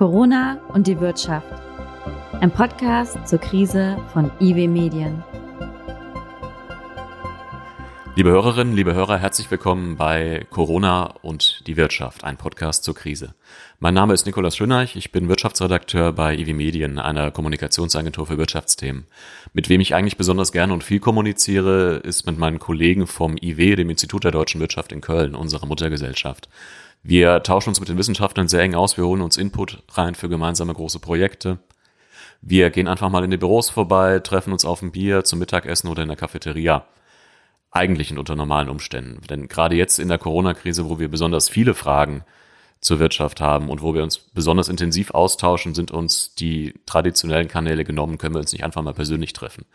Corona und die Wirtschaft. Ein Podcast zur Krise von IW Medien. Liebe Hörerinnen, liebe Hörer, herzlich willkommen bei Corona und die Wirtschaft, ein Podcast zur Krise. Mein Name ist Nikolaus Schöneich, ich bin Wirtschaftsredakteur bei IW Medien, einer Kommunikationsagentur für Wirtschaftsthemen. Mit wem ich eigentlich besonders gerne und viel kommuniziere, ist mit meinen Kollegen vom IW, dem Institut der deutschen Wirtschaft in Köln, unserer Muttergesellschaft. Wir tauschen uns mit den Wissenschaftlern sehr eng aus, wir holen uns Input rein für gemeinsame große Projekte. Wir gehen einfach mal in die Büros vorbei, treffen uns auf ein Bier zum Mittagessen oder in der Cafeteria. Eigentlich unter normalen Umständen. Denn gerade jetzt in der Corona-Krise, wo wir besonders viele Fragen zur Wirtschaft haben und wo wir uns besonders intensiv austauschen, sind uns die traditionellen Kanäle genommen, können wir uns nicht einfach mal persönlich treffen.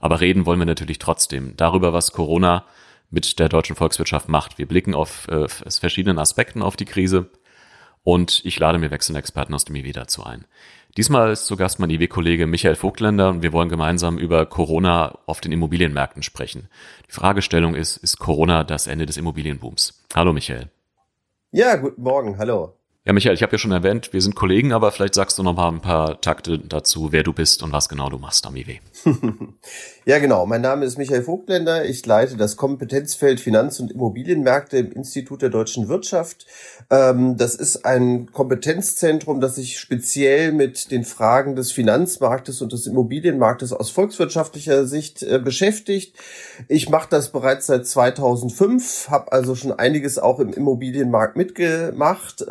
Aber reden wollen wir natürlich trotzdem darüber, was Corona mit der deutschen Volkswirtschaft macht. Wir blicken auf äh, verschiedenen Aspekten auf die Krise und ich lade mir wechselnde Experten aus dem IW dazu ein. Diesmal ist zu Gast mein IW-Kollege Michael Vogtländer und wir wollen gemeinsam über Corona auf den Immobilienmärkten sprechen. Die Fragestellung ist, ist Corona das Ende des Immobilienbooms? Hallo Michael. Ja, guten Morgen, hallo. Ja, Michael, ich habe ja schon erwähnt, wir sind Kollegen, aber vielleicht sagst du noch mal ein paar Takte dazu, wer du bist und was genau du machst am IW. ja, genau. Mein Name ist Michael Vogtländer. Ich leite das Kompetenzfeld Finanz- und Immobilienmärkte im Institut der deutschen Wirtschaft. Ähm, das ist ein Kompetenzzentrum, das sich speziell mit den Fragen des Finanzmarktes und des Immobilienmarktes aus volkswirtschaftlicher Sicht äh, beschäftigt. Ich mache das bereits seit 2005, habe also schon einiges auch im Immobilienmarkt mitgemacht.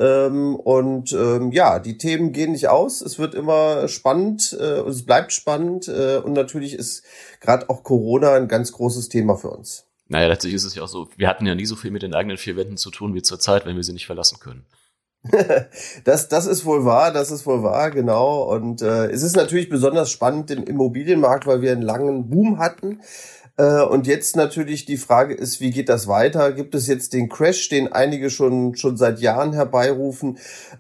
Ähm, und ähm, ja, die Themen gehen nicht aus. Es wird immer spannend äh, und es bleibt spannend. Äh, und natürlich ist gerade auch Corona ein ganz großes Thema für uns. Naja, letztlich ist es ja auch so, wir hatten ja nie so viel mit den eigenen vier Wänden zu tun wie zurzeit, wenn wir sie nicht verlassen können. das, das ist wohl wahr, das ist wohl wahr, genau. Und äh, es ist natürlich besonders spannend im Immobilienmarkt, weil wir einen langen Boom hatten. Äh, und jetzt natürlich die Frage ist, wie geht das weiter? Gibt es jetzt den Crash, den einige schon, schon seit Jahren herbeirufen?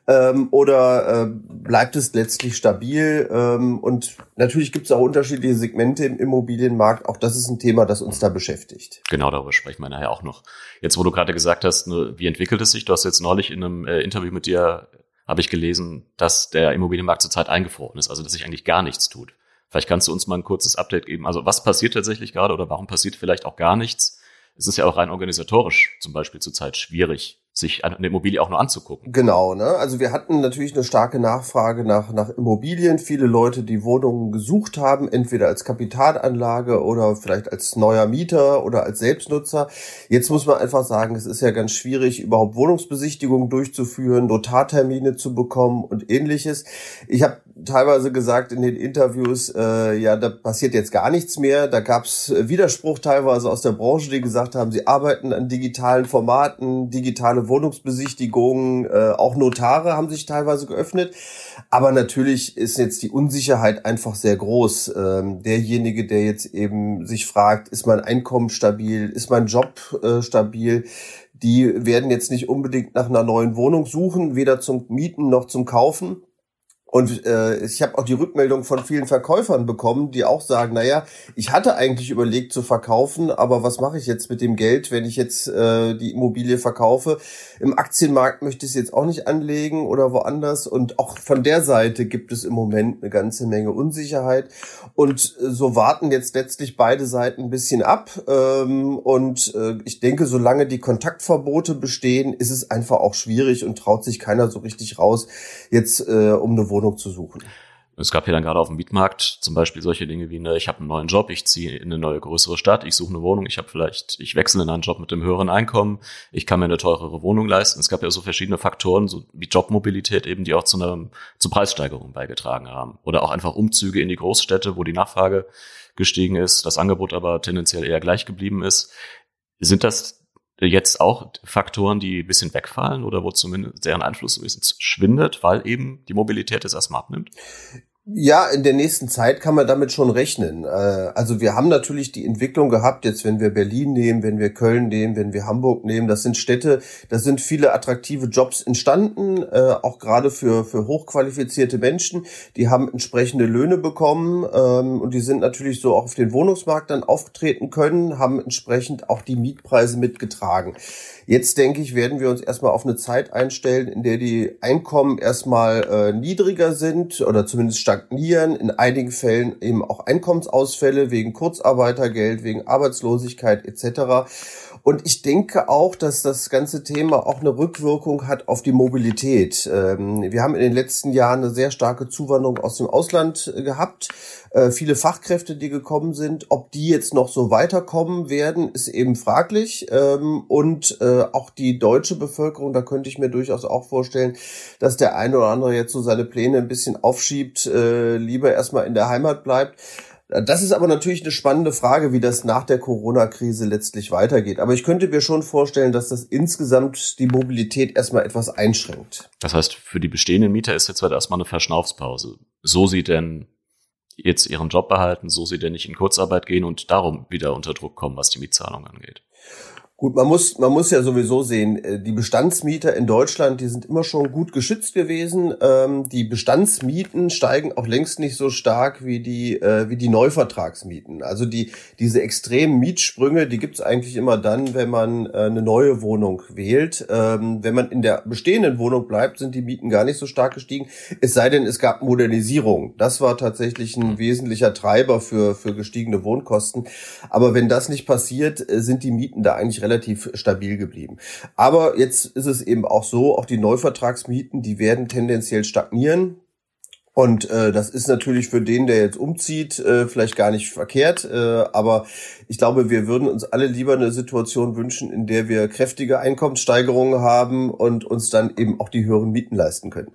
Ähm, oder äh, bleibt es letztlich stabil? Ähm, und natürlich gibt es auch unterschiedliche Segmente im Immobilienmarkt. Auch das ist ein Thema, das uns da beschäftigt. Genau, darüber sprechen wir nachher auch noch. Jetzt, wo du gerade gesagt hast, ne, wie entwickelt es sich? Du hast jetzt neulich in einem äh, Interview mit dir habe ich gelesen, dass der Immobilienmarkt zurzeit eingefroren ist, also dass sich eigentlich gar nichts tut. Vielleicht kannst du uns mal ein kurzes Update geben. Also was passiert tatsächlich gerade oder warum passiert vielleicht auch gar nichts? Es ist ja auch rein organisatorisch zum Beispiel zurzeit schwierig, sich eine Immobilie auch nur anzugucken. Genau, ne? Also wir hatten natürlich eine starke Nachfrage nach, nach Immobilien. Viele Leute, die Wohnungen gesucht haben, entweder als Kapitalanlage oder vielleicht als neuer Mieter oder als Selbstnutzer. Jetzt muss man einfach sagen, es ist ja ganz schwierig, überhaupt Wohnungsbesichtigungen durchzuführen, Notartermine zu bekommen und ähnliches. Ich habe teilweise gesagt in den Interviews, äh, ja, da passiert jetzt gar nichts mehr. Da gab es Widerspruch teilweise aus der Branche, die gesagt haben, sie arbeiten an digitalen Formaten, digitale Wohnungsbesichtigungen, äh, auch Notare haben sich teilweise geöffnet. Aber natürlich ist jetzt die Unsicherheit einfach sehr groß. Ähm, derjenige, der jetzt eben sich fragt, ist mein Einkommen stabil, ist mein Job äh, stabil, die werden jetzt nicht unbedingt nach einer neuen Wohnung suchen, weder zum Mieten noch zum Kaufen und äh, ich habe auch die Rückmeldung von vielen Verkäufern bekommen, die auch sagen, naja, ich hatte eigentlich überlegt zu verkaufen, aber was mache ich jetzt mit dem Geld, wenn ich jetzt äh, die Immobilie verkaufe? Im Aktienmarkt möchte ich es jetzt auch nicht anlegen oder woanders. Und auch von der Seite gibt es im Moment eine ganze Menge Unsicherheit. Und äh, so warten jetzt letztlich beide Seiten ein bisschen ab. Ähm, und äh, ich denke, solange die Kontaktverbote bestehen, ist es einfach auch schwierig und traut sich keiner so richtig raus, jetzt äh, um eine Wohnung Wohnung zu suchen. Es gab ja dann gerade auf dem Mietmarkt zum Beispiel solche Dinge wie, ne, ich habe einen neuen Job, ich ziehe in eine neue größere Stadt, ich suche eine Wohnung, ich habe vielleicht, ich wechsle in einen Job mit einem höheren Einkommen, ich kann mir eine teurere Wohnung leisten. Es gab ja so verschiedene Faktoren, so wie Jobmobilität eben, die auch zu einer zu Preissteigerungen beigetragen haben. Oder auch einfach Umzüge in die Großstädte, wo die Nachfrage gestiegen ist, das Angebot aber tendenziell eher gleich geblieben ist. Sind das jetzt auch Faktoren, die ein bisschen wegfallen oder wo zumindest deren Einfluss ein bisschen schwindet, weil eben die Mobilität es erstmal abnimmt? Ja, in der nächsten Zeit kann man damit schon rechnen. Äh, also wir haben natürlich die Entwicklung gehabt, jetzt wenn wir Berlin nehmen, wenn wir Köln nehmen, wenn wir Hamburg nehmen, das sind Städte, da sind viele attraktive Jobs entstanden, äh, auch gerade für, für hochqualifizierte Menschen. Die haben entsprechende Löhne bekommen ähm, und die sind natürlich so auch auf den Wohnungsmarkt dann auftreten können, haben entsprechend auch die Mietpreise mitgetragen. Jetzt denke ich, werden wir uns erstmal auf eine Zeit einstellen, in der die Einkommen erstmal äh, niedriger sind oder zumindest stagnieren. In einigen Fällen eben auch Einkommensausfälle wegen Kurzarbeitergeld, wegen Arbeitslosigkeit etc. Und ich denke auch, dass das ganze Thema auch eine Rückwirkung hat auf die Mobilität. Ähm, wir haben in den letzten Jahren eine sehr starke Zuwanderung aus dem Ausland äh, gehabt. Äh, viele Fachkräfte, die gekommen sind. Ob die jetzt noch so weiterkommen werden, ist eben fraglich. Ähm, und äh, auch die deutsche Bevölkerung, da könnte ich mir durchaus auch vorstellen, dass der eine oder andere jetzt so seine Pläne ein bisschen aufschiebt, lieber erstmal in der Heimat bleibt. Das ist aber natürlich eine spannende Frage, wie das nach der Corona-Krise letztlich weitergeht. Aber ich könnte mir schon vorstellen, dass das insgesamt die Mobilität erstmal etwas einschränkt. Das heißt, für die bestehenden Mieter ist jetzt halt erstmal eine Verschnaufspause. So sie denn jetzt ihren Job behalten, so sie denn nicht in Kurzarbeit gehen und darum wieder unter Druck kommen, was die Mietzahlung angeht. Gut, man muss, man muss ja sowieso sehen, äh, die Bestandsmieter in Deutschland, die sind immer schon gut geschützt gewesen. Ähm, die Bestandsmieten steigen auch längst nicht so stark wie die, äh, wie die Neuvertragsmieten. Also die, diese extremen Mietsprünge, die gibt's eigentlich immer dann, wenn man äh, eine neue Wohnung wählt. Ähm, wenn man in der bestehenden Wohnung bleibt, sind die Mieten gar nicht so stark gestiegen. Es sei denn, es gab Modernisierung. Das war tatsächlich ein wesentlicher Treiber für, für gestiegene Wohnkosten. Aber wenn das nicht passiert, sind die Mieten da eigentlich relativ stabil geblieben. Aber jetzt ist es eben auch so, auch die Neuvertragsmieten, die werden tendenziell stagnieren. Und äh, das ist natürlich für den, der jetzt umzieht, äh, vielleicht gar nicht verkehrt. Äh, aber ich glaube, wir würden uns alle lieber eine Situation wünschen, in der wir kräftige Einkommenssteigerungen haben und uns dann eben auch die höheren Mieten leisten können.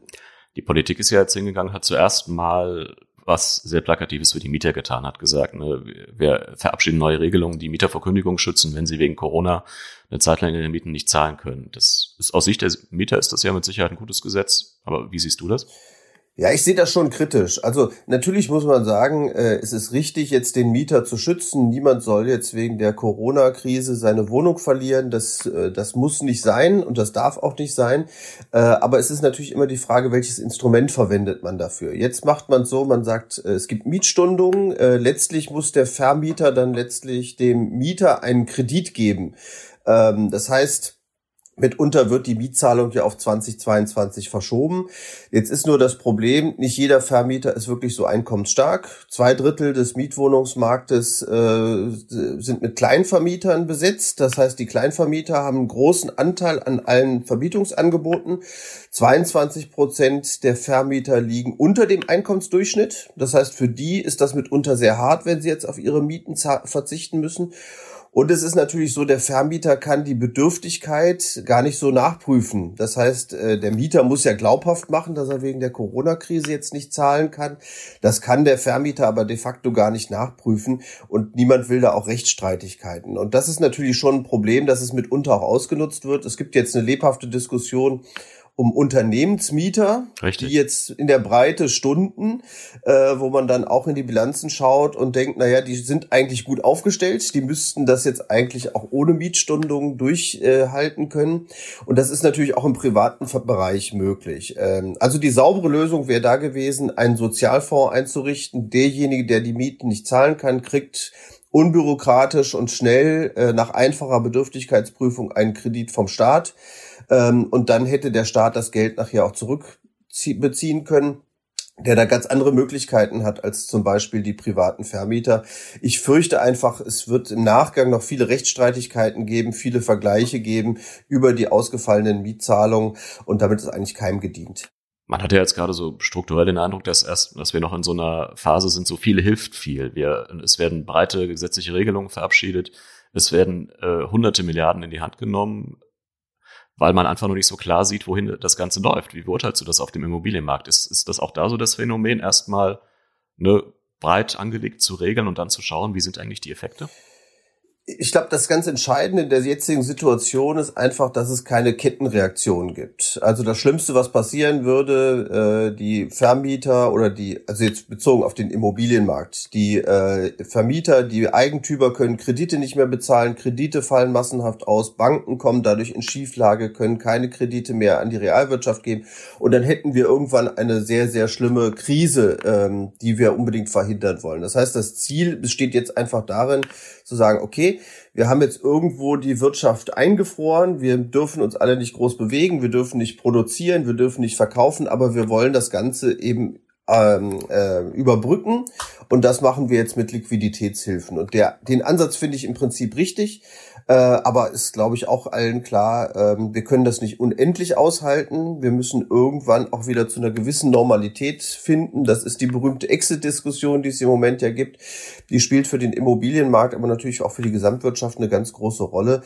Die Politik ist ja jetzt hingegangen, hat zuerst mal was sehr Plakatives für die Mieter getan hat, gesagt, ne, wir verabschieden neue Regelungen, die Mieter vor Kündigung schützen, wenn sie wegen Corona eine Zeit lang ihre Mieten nicht zahlen können. Das ist aus Sicht der Mieter ist das ja mit Sicherheit ein gutes Gesetz. Aber wie siehst du das? Ja, ich sehe das schon kritisch. Also natürlich muss man sagen, äh, es ist richtig, jetzt den Mieter zu schützen. Niemand soll jetzt wegen der Corona-Krise seine Wohnung verlieren. Das, äh, das muss nicht sein und das darf auch nicht sein. Äh, aber es ist natürlich immer die Frage, welches Instrument verwendet man dafür. Jetzt macht man so, man sagt, äh, es gibt Mietstundungen. Äh, letztlich muss der Vermieter dann letztlich dem Mieter einen Kredit geben. Ähm, das heißt, Mitunter wird die Mietzahlung ja auf 2022 verschoben. Jetzt ist nur das Problem, nicht jeder Vermieter ist wirklich so einkommensstark. Zwei Drittel des Mietwohnungsmarktes äh, sind mit Kleinvermietern besetzt. Das heißt, die Kleinvermieter haben einen großen Anteil an allen Vermietungsangeboten. 22 Prozent der Vermieter liegen unter dem Einkommensdurchschnitt. Das heißt, für die ist das mitunter sehr hart, wenn sie jetzt auf ihre Mieten verzichten müssen. Und es ist natürlich so, der Vermieter kann die Bedürftigkeit gar nicht so nachprüfen. Das heißt, äh, der Mieter muss ja glaubhaft machen, dass er wegen der Corona-Krise jetzt nicht zahlen kann. Das kann der Vermieter aber de facto gar nicht nachprüfen und niemand will da auch Rechtsstreitigkeiten. Und das ist natürlich schon ein Problem, dass es mitunter auch ausgenutzt wird. Es gibt jetzt eine lebhafte Diskussion um Unternehmensmieter, Richtig. die jetzt in der Breite Stunden, äh, wo man dann auch in die Bilanzen schaut und denkt, naja, die sind eigentlich gut aufgestellt, die müssten das jetzt eigentlich auch ohne Mietstundung durchhalten äh, können. Und das ist natürlich auch im privaten Bereich möglich. Ähm, also die saubere Lösung wäre da gewesen, einen Sozialfonds einzurichten. Derjenige, der die Mieten nicht zahlen kann, kriegt unbürokratisch und schnell äh, nach einfacher Bedürftigkeitsprüfung einen Kredit vom Staat. Ähm, und dann hätte der Staat das Geld nachher auch zurückbeziehen können der da ganz andere Möglichkeiten hat als zum Beispiel die privaten Vermieter. Ich fürchte einfach, es wird im Nachgang noch viele Rechtsstreitigkeiten geben, viele Vergleiche geben über die ausgefallenen Mietzahlungen und damit ist eigentlich keinem gedient. Man hat ja jetzt gerade so strukturell den Eindruck, dass erst, dass wir noch in so einer Phase sind, so viel hilft viel. Wir, es werden breite gesetzliche Regelungen verabschiedet, es werden äh, hunderte Milliarden in die Hand genommen weil man einfach nur nicht so klar sieht, wohin das Ganze läuft. Wie beurteilst du das auf dem Immobilienmarkt? Ist, ist das auch da so das Phänomen, erstmal ne, breit angelegt zu regeln und dann zu schauen, wie sind eigentlich die Effekte? Ich glaube, das ganz Entscheidende in der jetzigen Situation ist einfach, dass es keine Kettenreaktion gibt. Also das Schlimmste, was passieren würde, äh, die Vermieter oder die, also jetzt bezogen auf den Immobilienmarkt, die äh, Vermieter, die Eigentümer können Kredite nicht mehr bezahlen, Kredite fallen massenhaft aus, Banken kommen dadurch in Schieflage, können keine Kredite mehr an die Realwirtschaft geben und dann hätten wir irgendwann eine sehr, sehr schlimme Krise, ähm, die wir unbedingt verhindern wollen. Das heißt, das Ziel besteht jetzt einfach darin, zu sagen, okay, wir haben jetzt irgendwo die Wirtschaft eingefroren, wir dürfen uns alle nicht groß bewegen, wir dürfen nicht produzieren, wir dürfen nicht verkaufen, aber wir wollen das Ganze eben ähm, äh, überbrücken und das machen wir jetzt mit Liquiditätshilfen. Und der, den Ansatz finde ich im Prinzip richtig. Äh, aber ist, glaube ich, auch allen klar, ähm, wir können das nicht unendlich aushalten. Wir müssen irgendwann auch wieder zu einer gewissen Normalität finden. Das ist die berühmte Exit-Diskussion, die es im Moment ja gibt. Die spielt für den Immobilienmarkt, aber natürlich auch für die Gesamtwirtschaft eine ganz große Rolle.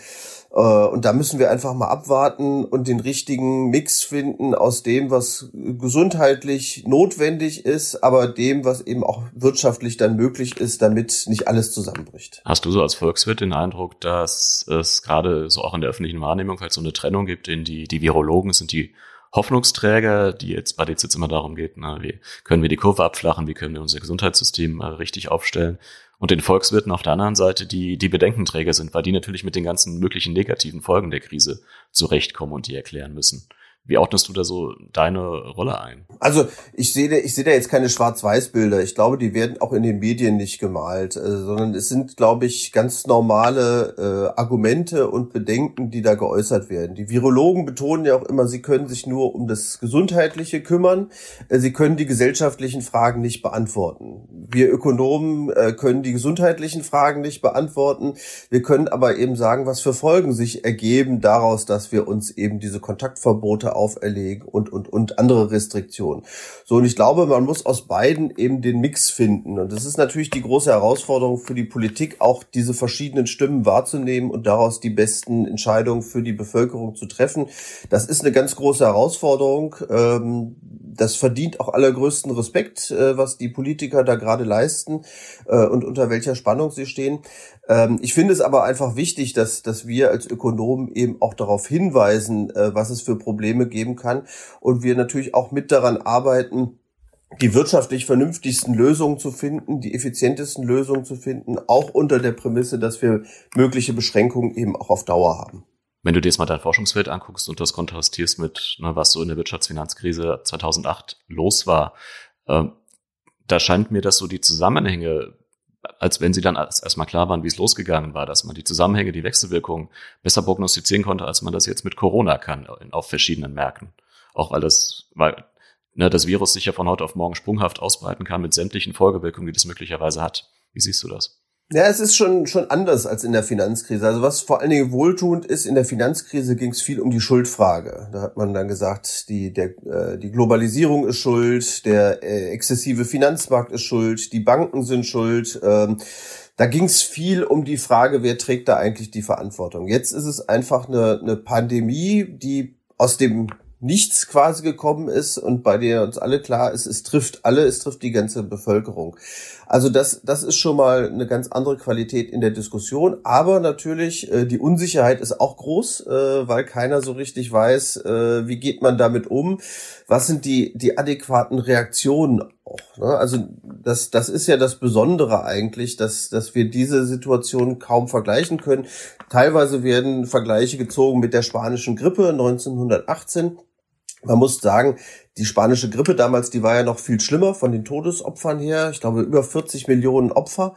Äh, und da müssen wir einfach mal abwarten und den richtigen Mix finden aus dem, was gesundheitlich notwendig ist, aber dem, was eben auch wirtschaftlich dann möglich ist, damit nicht alles zusammenbricht. Hast du so als Volkswirt den Eindruck, dass es gerade so auch in der öffentlichen Wahrnehmung halt so eine Trennung gibt, in die, die Virologen sind die Hoffnungsträger, die jetzt bei den jetzt immer darum geht, na, wie können wir die Kurve abflachen, wie können wir unser Gesundheitssystem äh, richtig aufstellen und den Volkswirten auf der anderen Seite, die die Bedenkenträger sind, weil die natürlich mit den ganzen möglichen negativen Folgen der Krise zurechtkommen und die erklären müssen. Wie ordnest du da so deine Rolle ein? Also ich sehe, ich sehe da jetzt keine Schwarz-Weiß-Bilder. Ich glaube, die werden auch in den Medien nicht gemalt, äh, sondern es sind, glaube ich, ganz normale äh, Argumente und Bedenken, die da geäußert werden. Die Virologen betonen ja auch immer, sie können sich nur um das Gesundheitliche kümmern. Äh, sie können die gesellschaftlichen Fragen nicht beantworten. Wir Ökonomen äh, können die gesundheitlichen Fragen nicht beantworten. Wir können aber eben sagen, was für Folgen sich ergeben daraus, dass wir uns eben diese Kontaktverbote auferlegen und, und, und andere Restriktionen. So, und ich glaube, man muss aus beiden eben den Mix finden. Und das ist natürlich die große Herausforderung für die Politik, auch diese verschiedenen Stimmen wahrzunehmen und daraus die besten Entscheidungen für die Bevölkerung zu treffen. Das ist eine ganz große Herausforderung. Ähm, das verdient auch allergrößten Respekt, äh, was die Politiker da gerade leisten äh, und unter welcher Spannung sie stehen. Ähm, ich finde es aber einfach wichtig, dass, dass wir als Ökonomen eben auch darauf hinweisen, äh, was es für Probleme geben kann und wir natürlich auch mit daran arbeiten, die wirtschaftlich vernünftigsten Lösungen zu finden, die effizientesten Lösungen zu finden, auch unter der Prämisse, dass wir mögliche Beschränkungen eben auch auf Dauer haben. Wenn du dir jetzt mal dein Forschungsfeld anguckst und das kontrastierst mit, ne, was so in der Wirtschaftsfinanzkrise 2008 los war, äh, da scheint mir, dass so die Zusammenhänge als wenn sie dann erstmal klar waren, wie es losgegangen war, dass man die Zusammenhänge, die Wechselwirkungen besser prognostizieren konnte, als man das jetzt mit Corona kann, auf verschiedenen Märkten. Auch weil das, weil ne, das Virus sich ja von heute auf morgen sprunghaft ausbreiten kann mit sämtlichen Folgewirkungen, die das möglicherweise hat. Wie siehst du das? Ja, es ist schon, schon anders als in der Finanzkrise. Also was vor allen Dingen wohltuend ist, in der Finanzkrise ging es viel um die Schuldfrage. Da hat man dann gesagt, die, der, äh, die Globalisierung ist schuld, der äh, exzessive Finanzmarkt ist schuld, die Banken sind schuld. Ähm, da ging es viel um die Frage, wer trägt da eigentlich die Verantwortung. Jetzt ist es einfach eine, eine Pandemie, die aus dem nichts quasi gekommen ist und bei der uns alle klar ist, es trifft alle, es trifft die ganze Bevölkerung. Also das, das ist schon mal eine ganz andere Qualität in der Diskussion. Aber natürlich, äh, die Unsicherheit ist auch groß, äh, weil keiner so richtig weiß, äh, wie geht man damit um, was sind die, die adäquaten Reaktionen auch. Ne? Also das, das ist ja das Besondere eigentlich, dass, dass wir diese Situation kaum vergleichen können. Teilweise werden Vergleiche gezogen mit der spanischen Grippe 1918. Man muss sagen, die spanische Grippe damals, die war ja noch viel schlimmer von den Todesopfern her. Ich glaube, über 40 Millionen Opfer.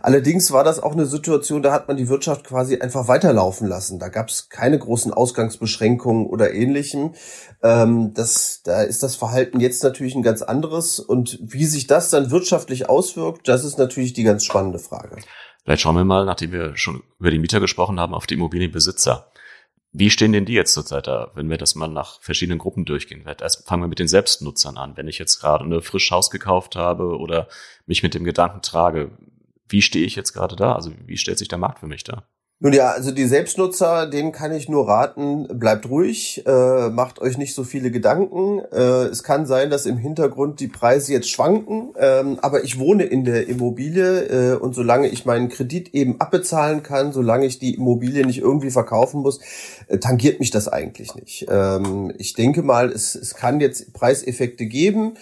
Allerdings war das auch eine Situation, da hat man die Wirtschaft quasi einfach weiterlaufen lassen. Da gab es keine großen Ausgangsbeschränkungen oder ähnlichem. Ähm, das, da ist das Verhalten jetzt natürlich ein ganz anderes. Und wie sich das dann wirtschaftlich auswirkt, das ist natürlich die ganz spannende Frage. Vielleicht schauen wir mal, nachdem wir schon über die Mieter gesprochen haben, auf die Immobilienbesitzer. Wie stehen denn die jetzt zurzeit da, wenn wir das mal nach verschiedenen Gruppen durchgehen? Erst fangen wir mit den Selbstnutzern an. Wenn ich jetzt gerade eine frisch Haus gekauft habe oder mich mit dem Gedanken trage, wie stehe ich jetzt gerade da? Also wie stellt sich der Markt für mich da? Nun ja, also die Selbstnutzer, denen kann ich nur raten, bleibt ruhig, äh, macht euch nicht so viele Gedanken. Äh, es kann sein, dass im Hintergrund die Preise jetzt schwanken, ähm, aber ich wohne in der Immobilie äh, und solange ich meinen Kredit eben abbezahlen kann, solange ich die Immobilie nicht irgendwie verkaufen muss, äh, tangiert mich das eigentlich nicht. Ähm, ich denke mal, es, es kann jetzt Preiseffekte geben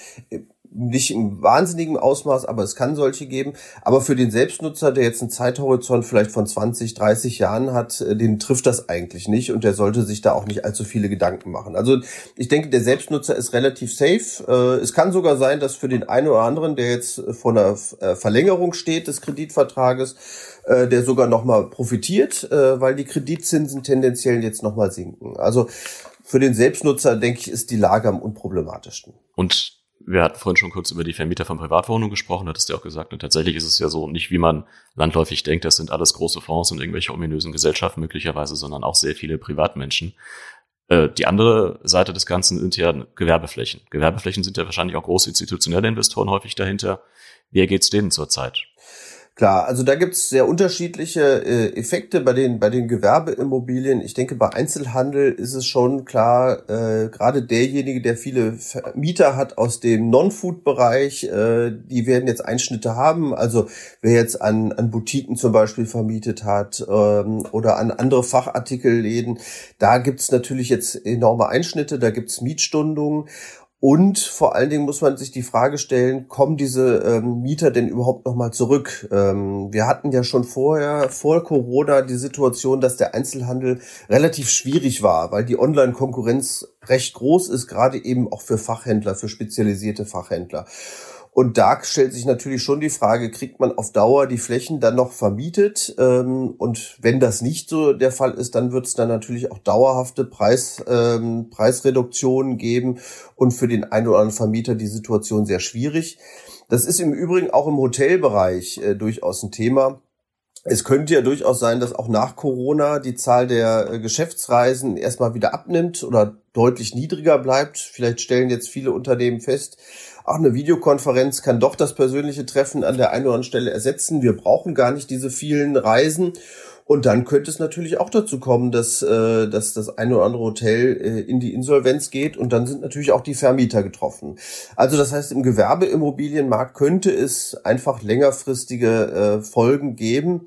nicht im wahnsinnigen Ausmaß, aber es kann solche geben. Aber für den Selbstnutzer, der jetzt einen Zeithorizont vielleicht von 20, 30 Jahren hat, äh, den trifft das eigentlich nicht und der sollte sich da auch nicht allzu viele Gedanken machen. Also ich denke, der Selbstnutzer ist relativ safe. Äh, es kann sogar sein, dass für den einen oder anderen, der jetzt vor einer äh, Verlängerung steht des Kreditvertrages, der sogar nochmal profitiert, weil die Kreditzinsen tendenziell jetzt nochmal sinken. Also für den Selbstnutzer, denke ich, ist die Lage am unproblematischsten. Und wir hatten vorhin schon kurz über die Vermieter von Privatwohnungen gesprochen, hattest du auch gesagt. Und tatsächlich ist es ja so, nicht wie man landläufig denkt, das sind alles große Fonds und irgendwelche ominösen Gesellschaften möglicherweise, sondern auch sehr viele Privatmenschen. Äh, die andere Seite des Ganzen sind ja Gewerbeflächen. Gewerbeflächen sind ja wahrscheinlich auch große institutionelle Investoren häufig dahinter. Wie geht's denen zurzeit? Klar, also da gibt's sehr unterschiedliche äh, Effekte bei den bei den Gewerbeimmobilien. Ich denke, bei Einzelhandel ist es schon klar, äh, gerade derjenige, der viele Mieter hat aus dem Non-Food-Bereich, äh, die werden jetzt Einschnitte haben. Also wer jetzt an, an Boutiquen zum Beispiel vermietet hat ähm, oder an andere Fachartikelläden, da gibt's natürlich jetzt enorme Einschnitte, da gibt's Mietstundungen. Und vor allen Dingen muss man sich die Frage stellen, kommen diese ähm, Mieter denn überhaupt nochmal zurück? Ähm, wir hatten ja schon vorher, vor Corona, die Situation, dass der Einzelhandel relativ schwierig war, weil die Online-Konkurrenz recht groß ist, gerade eben auch für Fachhändler, für spezialisierte Fachhändler. Und da stellt sich natürlich schon die Frage, kriegt man auf Dauer die Flächen dann noch vermietet? Ähm, und wenn das nicht so der Fall ist, dann wird es dann natürlich auch dauerhafte Preis, ähm, Preisreduktionen geben und für den einen oder anderen Vermieter die Situation sehr schwierig. Das ist im Übrigen auch im Hotelbereich äh, durchaus ein Thema. Es könnte ja durchaus sein, dass auch nach Corona die Zahl der äh, Geschäftsreisen erstmal wieder abnimmt oder deutlich niedriger bleibt. Vielleicht stellen jetzt viele Unternehmen fest, auch eine Videokonferenz kann doch das persönliche Treffen an der einen oder anderen Stelle ersetzen. Wir brauchen gar nicht diese vielen Reisen. Und dann könnte es natürlich auch dazu kommen, dass, äh, dass das eine oder andere Hotel äh, in die Insolvenz geht und dann sind natürlich auch die Vermieter getroffen. Also das heißt, im Gewerbeimmobilienmarkt könnte es einfach längerfristige äh, Folgen geben.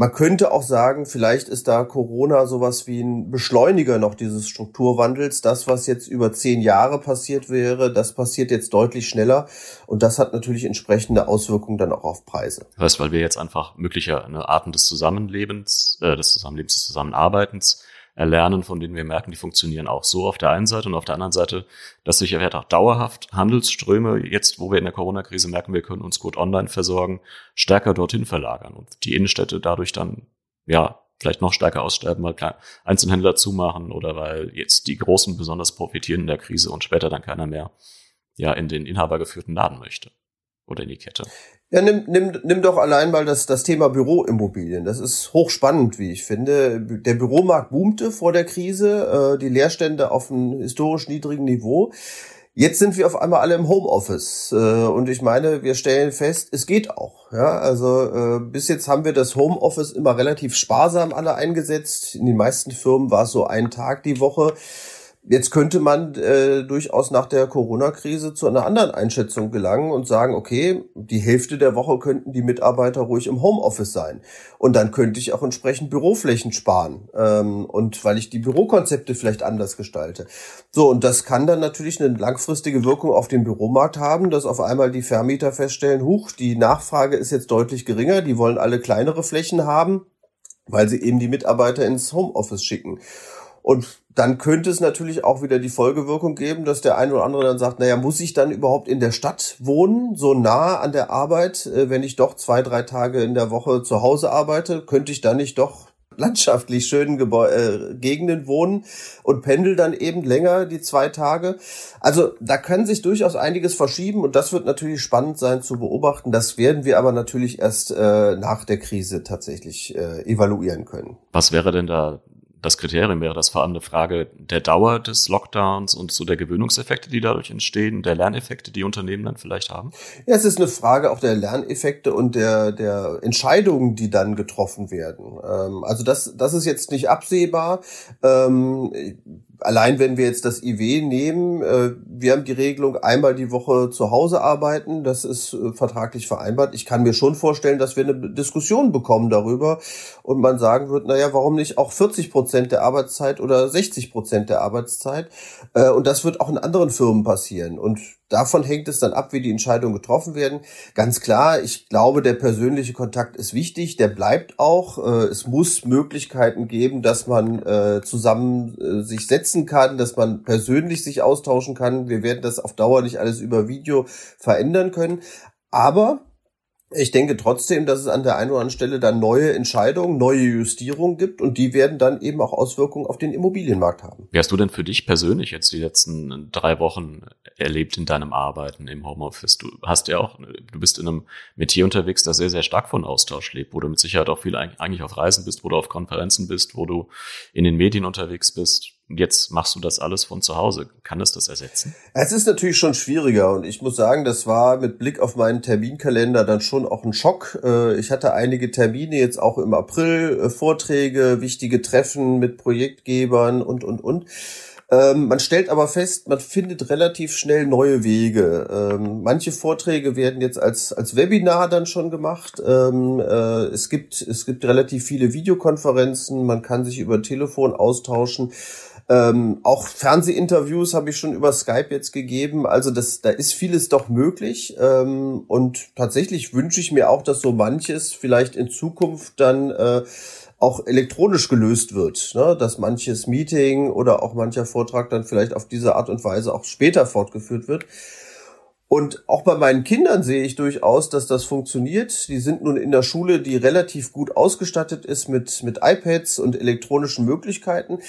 Man könnte auch sagen, vielleicht ist da Corona sowas wie ein Beschleuniger noch dieses Strukturwandels. Das, was jetzt über zehn Jahre passiert wäre, das passiert jetzt deutlich schneller. Und das hat natürlich entsprechende Auswirkungen dann auch auf Preise. Das heißt, weil wir jetzt einfach mögliche ne, Arten des Zusammenlebens, äh, des Zusammenlebens, des Zusammenarbeitens erlernen, von denen wir merken, die funktionieren auch so auf der einen Seite und auf der anderen Seite, dass sich ja auch dauerhaft Handelsströme, jetzt wo wir in der Corona-Krise merken, wir können uns gut online versorgen, stärker dorthin verlagern und die Innenstädte dadurch dann, ja, vielleicht noch stärker aussterben, weil Einzelhändler zumachen oder weil jetzt die Großen besonders profitieren in der Krise und später dann keiner mehr ja in den inhabergeführten Laden möchte oder in die Kette. Ja, nimm, nimm, nimm doch allein mal das, das Thema Büroimmobilien. Das ist hochspannend, wie ich finde. Der Büromarkt boomte vor der Krise, äh, die Leerstände auf einem historisch niedrigen Niveau. Jetzt sind wir auf einmal alle im Homeoffice äh, und ich meine, wir stellen fest, es geht auch. Ja, also äh, bis jetzt haben wir das Homeoffice immer relativ sparsam alle eingesetzt. In den meisten Firmen war es so ein Tag die Woche. Jetzt könnte man äh, durchaus nach der Corona-Krise zu einer anderen Einschätzung gelangen und sagen, okay, die Hälfte der Woche könnten die Mitarbeiter ruhig im Homeoffice sein. Und dann könnte ich auch entsprechend Büroflächen sparen. Ähm, und weil ich die Bürokonzepte vielleicht anders gestalte. So, und das kann dann natürlich eine langfristige Wirkung auf den Büromarkt haben, dass auf einmal die Vermieter feststellen, huch, die Nachfrage ist jetzt deutlich geringer, die wollen alle kleinere Flächen haben, weil sie eben die Mitarbeiter ins Homeoffice schicken. Und dann könnte es natürlich auch wieder die Folgewirkung geben, dass der eine oder andere dann sagt, naja, muss ich dann überhaupt in der Stadt wohnen, so nah an der Arbeit, äh, wenn ich doch zwei, drei Tage in der Woche zu Hause arbeite, könnte ich dann nicht doch landschaftlich schönen Gebäu äh, Gegenden wohnen und pendel dann eben länger die zwei Tage. Also da kann sich durchaus einiges verschieben und das wird natürlich spannend sein zu beobachten. Das werden wir aber natürlich erst äh, nach der Krise tatsächlich äh, evaluieren können. Was wäre denn da das Kriterium wäre das vor allem eine Frage der Dauer des Lockdowns und so der Gewöhnungseffekte, die dadurch entstehen, der Lerneffekte, die Unternehmen dann vielleicht haben? Ja, es ist eine Frage auch der Lerneffekte und der, der Entscheidungen, die dann getroffen werden. Ähm, also das, das ist jetzt nicht absehbar. Allein wenn wir jetzt das IW nehmen, äh, wir haben die Regelung einmal die Woche zu Hause arbeiten, das ist äh, vertraglich vereinbart. Ich kann mir schon vorstellen, dass wir eine Diskussion bekommen darüber und man sagen wird, naja, warum nicht auch 40 Prozent der Arbeitszeit oder 60 Prozent der Arbeitszeit? Äh, und das wird auch in anderen Firmen passieren. Und davon hängt es dann ab, wie die Entscheidungen getroffen werden. Ganz klar, ich glaube, der persönliche Kontakt ist wichtig, der bleibt auch. Äh, es muss Möglichkeiten geben, dass man äh, zusammen äh, sich setzen kann, dass man persönlich sich austauschen kann. Wir werden das auf Dauer nicht alles über Video verändern können. Aber ich denke trotzdem, dass es an der einen oder anderen Stelle dann neue Entscheidungen, neue Justierungen gibt und die werden dann eben auch Auswirkungen auf den Immobilienmarkt haben. Wie hast du denn für dich persönlich jetzt die letzten drei Wochen erlebt in deinem Arbeiten im Homeoffice? Du hast ja auch, du bist in einem Metier unterwegs, das sehr, sehr stark von Austausch lebt, wo du mit Sicherheit auch viel eigentlich auf Reisen bist, wo du auf Konferenzen bist, wo du in den Medien unterwegs bist jetzt machst du das alles von zu Hause. Kann es das ersetzen? Es ist natürlich schon schwieriger und ich muss sagen, das war mit Blick auf meinen Terminkalender dann schon auch ein Schock. Äh, ich hatte einige Termine jetzt auch im April, äh, Vorträge, wichtige Treffen mit Projektgebern und, und, und. Ähm, man stellt aber fest, man findet relativ schnell neue Wege. Ähm, manche Vorträge werden jetzt als, als Webinar dann schon gemacht. Ähm, äh, es, gibt, es gibt relativ viele Videokonferenzen, man kann sich über Telefon austauschen. Ähm, auch Fernsehinterviews habe ich schon über Skype jetzt gegeben. Also das, da ist vieles doch möglich. Ähm, und tatsächlich wünsche ich mir auch, dass so manches vielleicht in Zukunft dann äh, auch elektronisch gelöst wird, ne? dass manches Meeting oder auch mancher Vortrag dann vielleicht auf diese Art und Weise auch später fortgeführt wird. Und auch bei meinen Kindern sehe ich durchaus, dass das funktioniert. Die sind nun in der Schule, die relativ gut ausgestattet ist mit, mit iPads und elektronischen Möglichkeiten.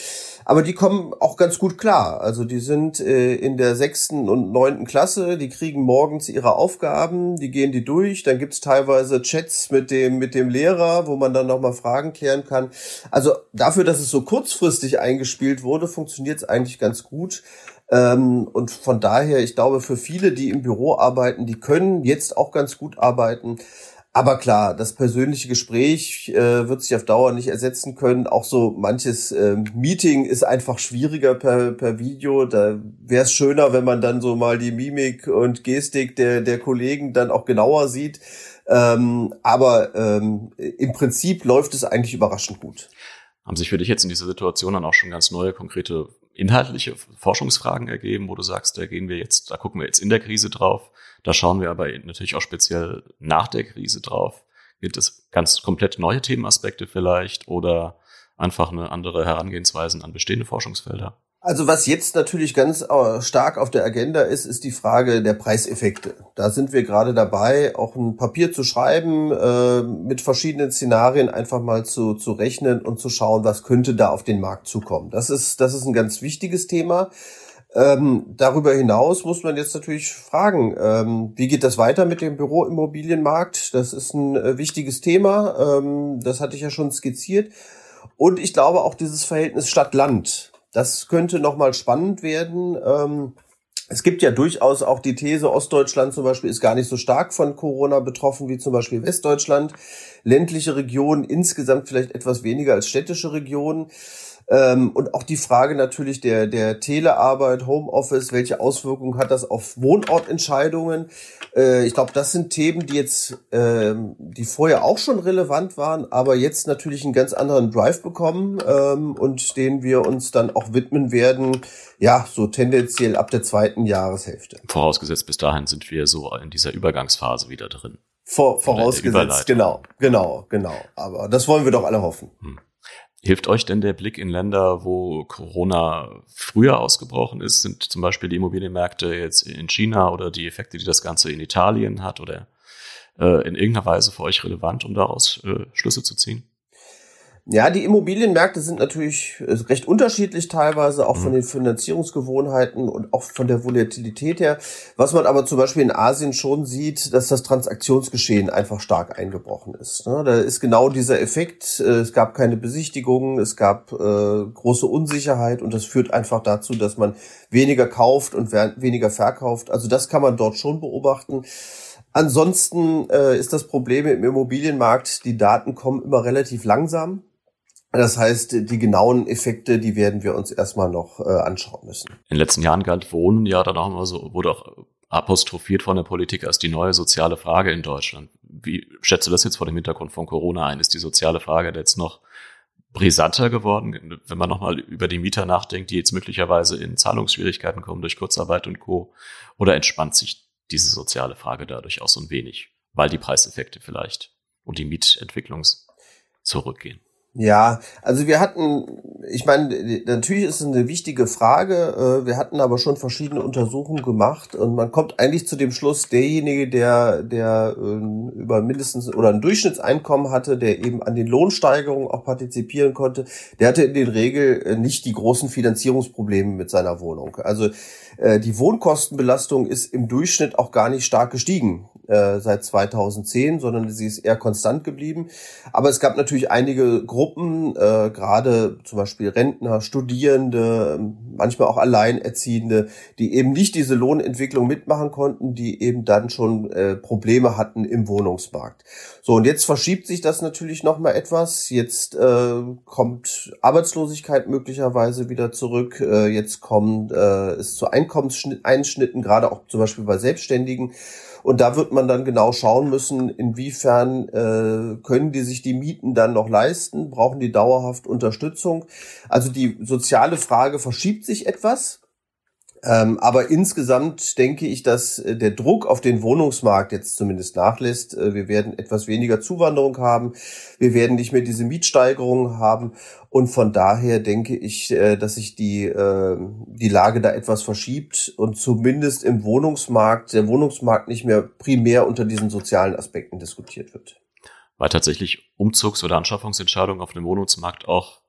Aber die kommen auch ganz gut klar. Also die sind äh, in der sechsten und neunten Klasse, die kriegen morgens ihre Aufgaben, die gehen die durch. Dann gibt's teilweise Chats mit dem, mit dem Lehrer, wo man dann nochmal Fragen klären kann. Also dafür, dass es so kurzfristig eingespielt wurde, funktioniert es eigentlich ganz gut. Ähm, und von daher, ich glaube, für viele, die im Büro arbeiten, die können jetzt auch ganz gut arbeiten. Aber klar, das persönliche Gespräch äh, wird sich auf Dauer nicht ersetzen können. Auch so manches äh, Meeting ist einfach schwieriger per, per Video. Da wäre es schöner, wenn man dann so mal die Mimik und Gestik der, der Kollegen dann auch genauer sieht. Ähm, aber ähm, im Prinzip läuft es eigentlich überraschend gut. Haben sich für dich jetzt in dieser Situation dann auch schon ganz neue konkrete inhaltliche Forschungsfragen ergeben, wo du sagst, da gehen wir jetzt, da gucken wir jetzt in der Krise drauf, da schauen wir aber natürlich auch speziell nach der Krise drauf. Gibt es ganz komplett neue Themenaspekte vielleicht oder einfach eine andere Herangehensweise an bestehende Forschungsfelder? Also was jetzt natürlich ganz äh, stark auf der Agenda ist, ist die Frage der Preiseffekte. Da sind wir gerade dabei, auch ein Papier zu schreiben, äh, mit verschiedenen Szenarien einfach mal zu, zu rechnen und zu schauen, was könnte da auf den Markt zukommen. Das ist, das ist ein ganz wichtiges Thema. Ähm, darüber hinaus muss man jetzt natürlich fragen, ähm, wie geht das weiter mit dem Büroimmobilienmarkt? Das ist ein äh, wichtiges Thema. Ähm, das hatte ich ja schon skizziert. Und ich glaube auch dieses Verhältnis Stadt-Land das könnte nochmal spannend werden. Ähm, es gibt ja durchaus auch die These, Ostdeutschland zum Beispiel ist gar nicht so stark von Corona betroffen wie zum Beispiel Westdeutschland. Ländliche Regionen insgesamt vielleicht etwas weniger als städtische Regionen. Ähm, und auch die Frage natürlich der, der Telearbeit, Homeoffice, welche Auswirkungen hat das auf Wohnortentscheidungen? Äh, ich glaube, das sind Themen, die jetzt, ähm, die vorher auch schon relevant waren, aber jetzt natürlich einen ganz anderen Drive bekommen ähm, und denen wir uns dann auch widmen werden, ja, so tendenziell ab der zweiten Jahreshälfte. Vorausgesetzt, bis dahin sind wir so in dieser Übergangsphase wieder drin. Vor, vorausgesetzt, genau, genau, genau. Aber das wollen wir doch alle hoffen. Hm. Hilft euch denn der Blick in Länder, wo Corona früher ausgebrochen ist? Sind zum Beispiel die Immobilienmärkte jetzt in China oder die Effekte, die das Ganze in Italien hat oder äh, in irgendeiner Weise für euch relevant, um daraus äh, Schlüsse zu ziehen? Ja, die Immobilienmärkte sind natürlich äh, recht unterschiedlich teilweise, auch von mhm. den Finanzierungsgewohnheiten und auch von der Volatilität her. Was man aber zum Beispiel in Asien schon sieht, dass das Transaktionsgeschehen einfach stark eingebrochen ist. Ne? Da ist genau dieser Effekt. Äh, es gab keine Besichtigungen, es gab äh, große Unsicherheit und das führt einfach dazu, dass man weniger kauft und weniger verkauft. Also das kann man dort schon beobachten. Ansonsten äh, ist das Problem im Immobilienmarkt, die Daten kommen immer relativ langsam. Das heißt, die genauen Effekte, die werden wir uns erstmal noch äh, anschauen müssen. In den letzten Jahren galt Wohnen ja dann auch immer so, wurde auch apostrophiert von der Politik als die neue soziale Frage in Deutschland. Wie schätzt du das jetzt vor dem Hintergrund von Corona ein? Ist die soziale Frage jetzt noch brisanter geworden, wenn man nochmal über die Mieter nachdenkt, die jetzt möglicherweise in Zahlungsschwierigkeiten kommen durch Kurzarbeit und Co. Oder entspannt sich diese soziale Frage dadurch auch so ein wenig, weil die Preiseffekte vielleicht und die Mietentwicklung zurückgehen? Ja, also wir hatten, ich meine, natürlich ist es eine wichtige Frage. Äh, wir hatten aber schon verschiedene Untersuchungen gemacht und man kommt eigentlich zu dem Schluss, derjenige, der, der ähm, über mindestens oder ein Durchschnittseinkommen hatte, der eben an den Lohnsteigerungen auch partizipieren konnte, der hatte in der Regel äh, nicht die großen Finanzierungsprobleme mit seiner Wohnung. Also äh, die Wohnkostenbelastung ist im Durchschnitt auch gar nicht stark gestiegen äh, seit 2010, sondern sie ist eher konstant geblieben. Aber es gab natürlich einige Gruppen, äh, gerade zum Beispiel Rentner, Studierende, manchmal auch Alleinerziehende, die eben nicht diese Lohnentwicklung mitmachen konnten, die eben dann schon äh, Probleme hatten im Wohnungsmarkt. So, und jetzt verschiebt sich das natürlich nochmal etwas. Jetzt äh, kommt Arbeitslosigkeit möglicherweise wieder zurück. Äh, jetzt kommt äh, es zu Einkommenseinschnitten, gerade auch zum Beispiel bei Selbstständigen. Und da wird man dann genau schauen müssen, inwiefern äh, können die sich die Mieten dann noch leisten, brauchen die dauerhaft Unterstützung. Also die soziale Frage verschiebt sich etwas. Ähm, aber insgesamt denke ich, dass äh, der Druck auf den Wohnungsmarkt jetzt zumindest nachlässt. Äh, wir werden etwas weniger Zuwanderung haben. Wir werden nicht mehr diese Mietsteigerungen haben. Und von daher denke ich, äh, dass sich die, äh, die Lage da etwas verschiebt und zumindest im Wohnungsmarkt, der Wohnungsmarkt nicht mehr primär unter diesen sozialen Aspekten diskutiert wird. Weil tatsächlich Umzugs- oder Anschaffungsentscheidungen auf dem Wohnungsmarkt auch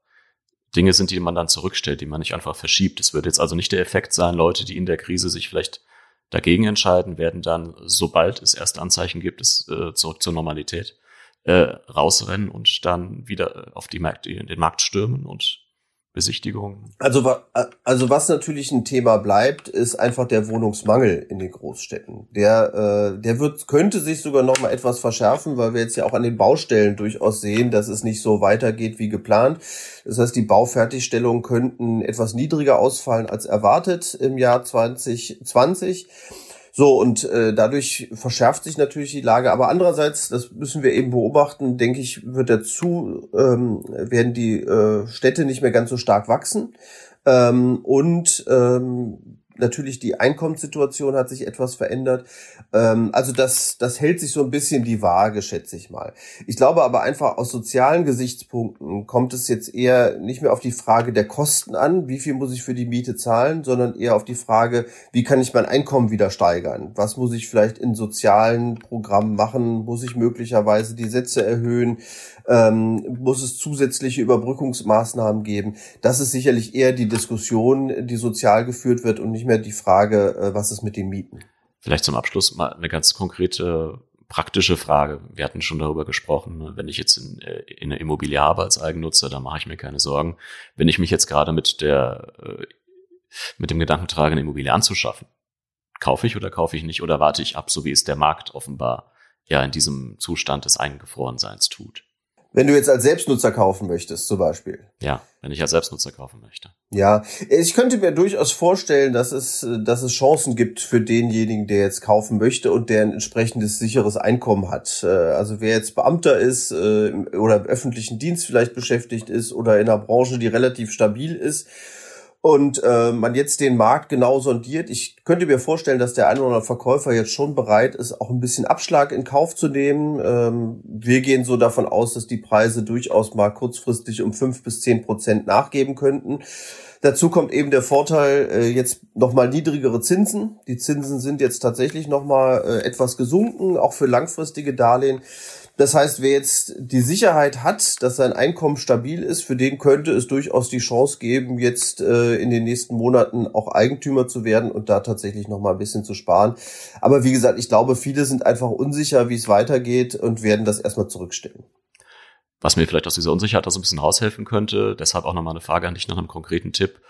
Dinge sind, die man dann zurückstellt, die man nicht einfach verschiebt. Es wird jetzt also nicht der Effekt sein, Leute, die in der Krise sich vielleicht dagegen entscheiden, werden dann, sobald es erste Anzeichen gibt, es äh, zurück zur Normalität äh, rausrennen und dann wieder auf die Märkte, den Markt stürmen und Besichtigung. Also, also was natürlich ein Thema bleibt, ist einfach der Wohnungsmangel in den Großstädten. Der, äh, der wird, könnte sich sogar noch mal etwas verschärfen, weil wir jetzt ja auch an den Baustellen durchaus sehen, dass es nicht so weitergeht wie geplant. Das heißt, die Baufertigstellungen könnten etwas niedriger ausfallen als erwartet im Jahr 2020. So, und äh, dadurch verschärft sich natürlich die Lage. Aber andererseits, das müssen wir eben beobachten, denke ich, wird dazu, ähm, werden die äh, Städte nicht mehr ganz so stark wachsen. Ähm, und ähm, natürlich die Einkommenssituation hat sich etwas verändert. Ähm, also das, das hält sich so ein bisschen die Waage, schätze ich mal. Ich glaube aber einfach aus sozialen Gesichtspunkten kommt es jetzt eher nicht mehr auf die Frage der Kosten an, wie viel muss ich für die Miete zahlen, sondern eher auf die Frage, wie kann ich mein Einkommen wieder steigern? Was muss ich vielleicht in sozialen Programmen machen? Muss ich möglicherweise die Sätze erhöhen? Ähm, muss es zusätzliche Überbrückungsmaßnahmen geben? Das ist sicherlich eher die Diskussion, die sozial geführt wird und nicht mehr die Frage, äh, was ist mit den Mieten. Vielleicht zum Abschluss mal eine ganz konkrete praktische Frage. Wir hatten schon darüber gesprochen, ne? wenn ich jetzt in, äh, in einer Immobilie habe als Eigennutzer, da mache ich mir keine Sorgen. Wenn ich mich jetzt gerade mit der äh, mit dem Gedanken trage, eine Immobilie anzuschaffen, kaufe ich oder kaufe ich nicht oder warte ich ab, so wie es der Markt offenbar ja in diesem Zustand des Eingefrorenseins tut. Wenn du jetzt als Selbstnutzer kaufen möchtest, zum Beispiel. Ja, wenn ich als Selbstnutzer kaufen möchte. Ja, ich könnte mir durchaus vorstellen, dass es, dass es Chancen gibt für denjenigen, der jetzt kaufen möchte und der ein entsprechendes sicheres Einkommen hat. Äh, also wer jetzt Beamter ist äh, oder im öffentlichen Dienst vielleicht beschäftigt ist oder in einer Branche, die relativ stabil ist und äh, man jetzt den Markt genau sondiert. Ich könnte mir vorstellen, dass der ein oder andere Verkäufer jetzt schon bereit ist, auch ein bisschen Abschlag in Kauf zu nehmen. Ähm, wir gehen so davon aus, dass die Preise durchaus mal kurzfristig um fünf bis zehn Prozent nachgeben könnten. Dazu kommt eben der Vorteil, äh, jetzt nochmal niedrigere Zinsen. Die Zinsen sind jetzt tatsächlich nochmal äh, etwas gesunken, auch für langfristige Darlehen. Das heißt, wer jetzt die Sicherheit hat, dass sein Einkommen stabil ist, für den könnte es durchaus die Chance geben, jetzt äh, in den nächsten Monaten auch Eigentümer zu werden und da tatsächlich noch mal ein bisschen zu sparen. Aber wie gesagt, ich glaube, viele sind einfach unsicher, wie es weitergeht und werden das erstmal zurückstellen. Was mir vielleicht aus dieser Unsicherheit auch so ein bisschen raushelfen könnte, deshalb auch nochmal eine Frage an dich nach einem konkreten Tipp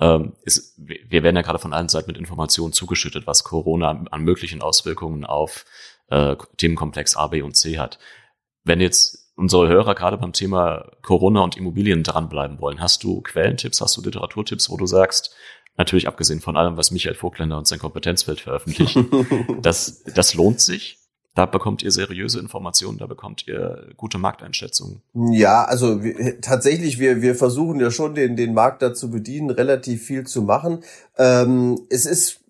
ähm, ist, wir werden ja gerade von allen Seiten mit Informationen zugeschüttet, was Corona an möglichen Auswirkungen auf äh, Themenkomplex A, B und C hat. Wenn jetzt unsere Hörer gerade beim Thema Corona und Immobilien dranbleiben wollen, hast du Quellentipps, hast du Literaturtipps, wo du sagst, natürlich abgesehen von allem, was Michael Vogtländer und sein Kompetenzfeld veröffentlicht, das, das lohnt sich? Da bekommt ihr seriöse Informationen, da bekommt ihr gute Markteinschätzungen. Ja, also wir, tatsächlich, wir, wir versuchen ja schon den, den Markt da zu bedienen, relativ viel zu machen. Ähm, es ist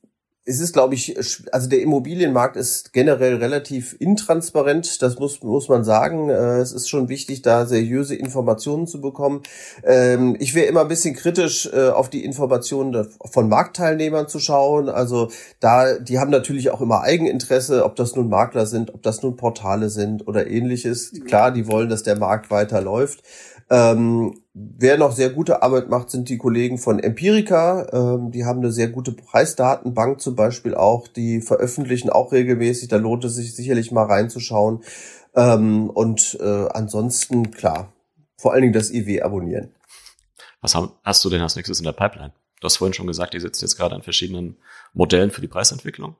es ist, glaube ich, also der Immobilienmarkt ist generell relativ intransparent, das muss, muss man sagen. Äh, es ist schon wichtig, da seriöse Informationen zu bekommen. Ähm, ich wäre immer ein bisschen kritisch, äh, auf die Informationen von Marktteilnehmern zu schauen. Also da, die haben natürlich auch immer Eigeninteresse, ob das nun Makler sind, ob das nun Portale sind oder ähnliches. Klar, die wollen, dass der Markt weiterläuft. Ähm, wer noch sehr gute Arbeit macht, sind die Kollegen von Empirica. Ähm, die haben eine sehr gute Preisdatenbank zum Beispiel auch. Die veröffentlichen auch regelmäßig. Da lohnt es sich sicherlich mal reinzuschauen. Ähm, und äh, ansonsten, klar, vor allen Dingen das IW abonnieren. Was hast du denn als nächstes in der Pipeline? Du hast vorhin schon gesagt, ihr sitzt jetzt gerade an verschiedenen Modellen für die Preisentwicklung.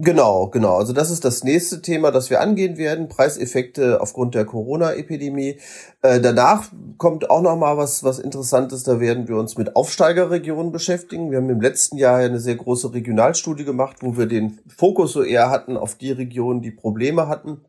Genau, genau. Also das ist das nächste Thema, das wir angehen werden. Preiseffekte aufgrund der Corona-Epidemie. Äh, danach kommt auch noch mal was, was Interessantes. Da werden wir uns mit Aufsteigerregionen beschäftigen. Wir haben im letzten Jahr eine sehr große Regionalstudie gemacht, wo wir den Fokus so eher hatten auf die Regionen, die Probleme hatten.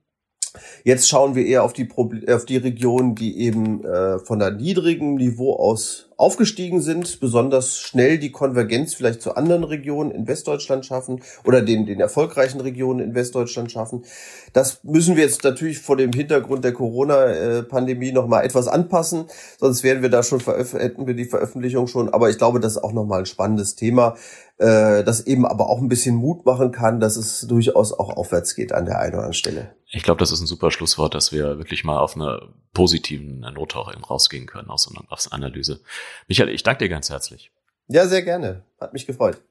Jetzt schauen wir eher auf die, Proble auf die Regionen, die eben äh, von einem niedrigen Niveau aus aufgestiegen sind, besonders schnell die Konvergenz vielleicht zu anderen Regionen in Westdeutschland schaffen oder den, den erfolgreichen Regionen in Westdeutschland schaffen. Das müssen wir jetzt natürlich vor dem Hintergrund der Corona-Pandemie nochmal etwas anpassen, sonst wären wir da schon hätten wir die Veröffentlichung schon. Aber ich glaube, das ist auch nochmal ein spannendes Thema, äh, das eben aber auch ein bisschen Mut machen kann, dass es durchaus auch aufwärts geht an der einen oder anderen Stelle. Ich glaube, das ist ein super Schlusswort, dass wir wirklich mal auf einer positiven Note auch eben rausgehen können aus einer Analyse. Michael, ich danke dir ganz herzlich. Ja, sehr gerne. Hat mich gefreut.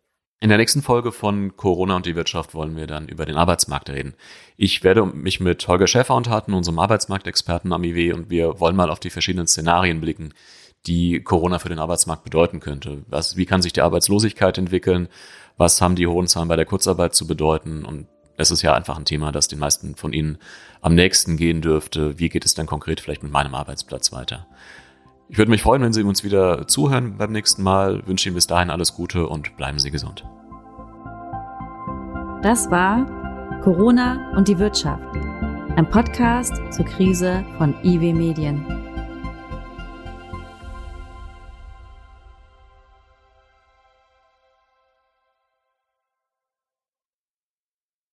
In der nächsten Folge von Corona und die Wirtschaft wollen wir dann über den Arbeitsmarkt reden. Ich werde mich mit Holger Schäfer unterhalten, unserem Arbeitsmarktexperten am IW, und wir wollen mal auf die verschiedenen Szenarien blicken, die Corona für den Arbeitsmarkt bedeuten könnte. Was, wie kann sich die Arbeitslosigkeit entwickeln? Was haben die hohen Zahlen bei der Kurzarbeit zu bedeuten? Und es ist ja einfach ein Thema, das den meisten von Ihnen am nächsten gehen dürfte. Wie geht es dann konkret vielleicht mit meinem Arbeitsplatz weiter? Ich würde mich freuen, wenn Sie uns wieder zuhören beim nächsten Mal. Wünsche Ihnen bis dahin alles Gute und bleiben Sie gesund. Das war Corona und die Wirtschaft, ein Podcast zur Krise von IW Medien.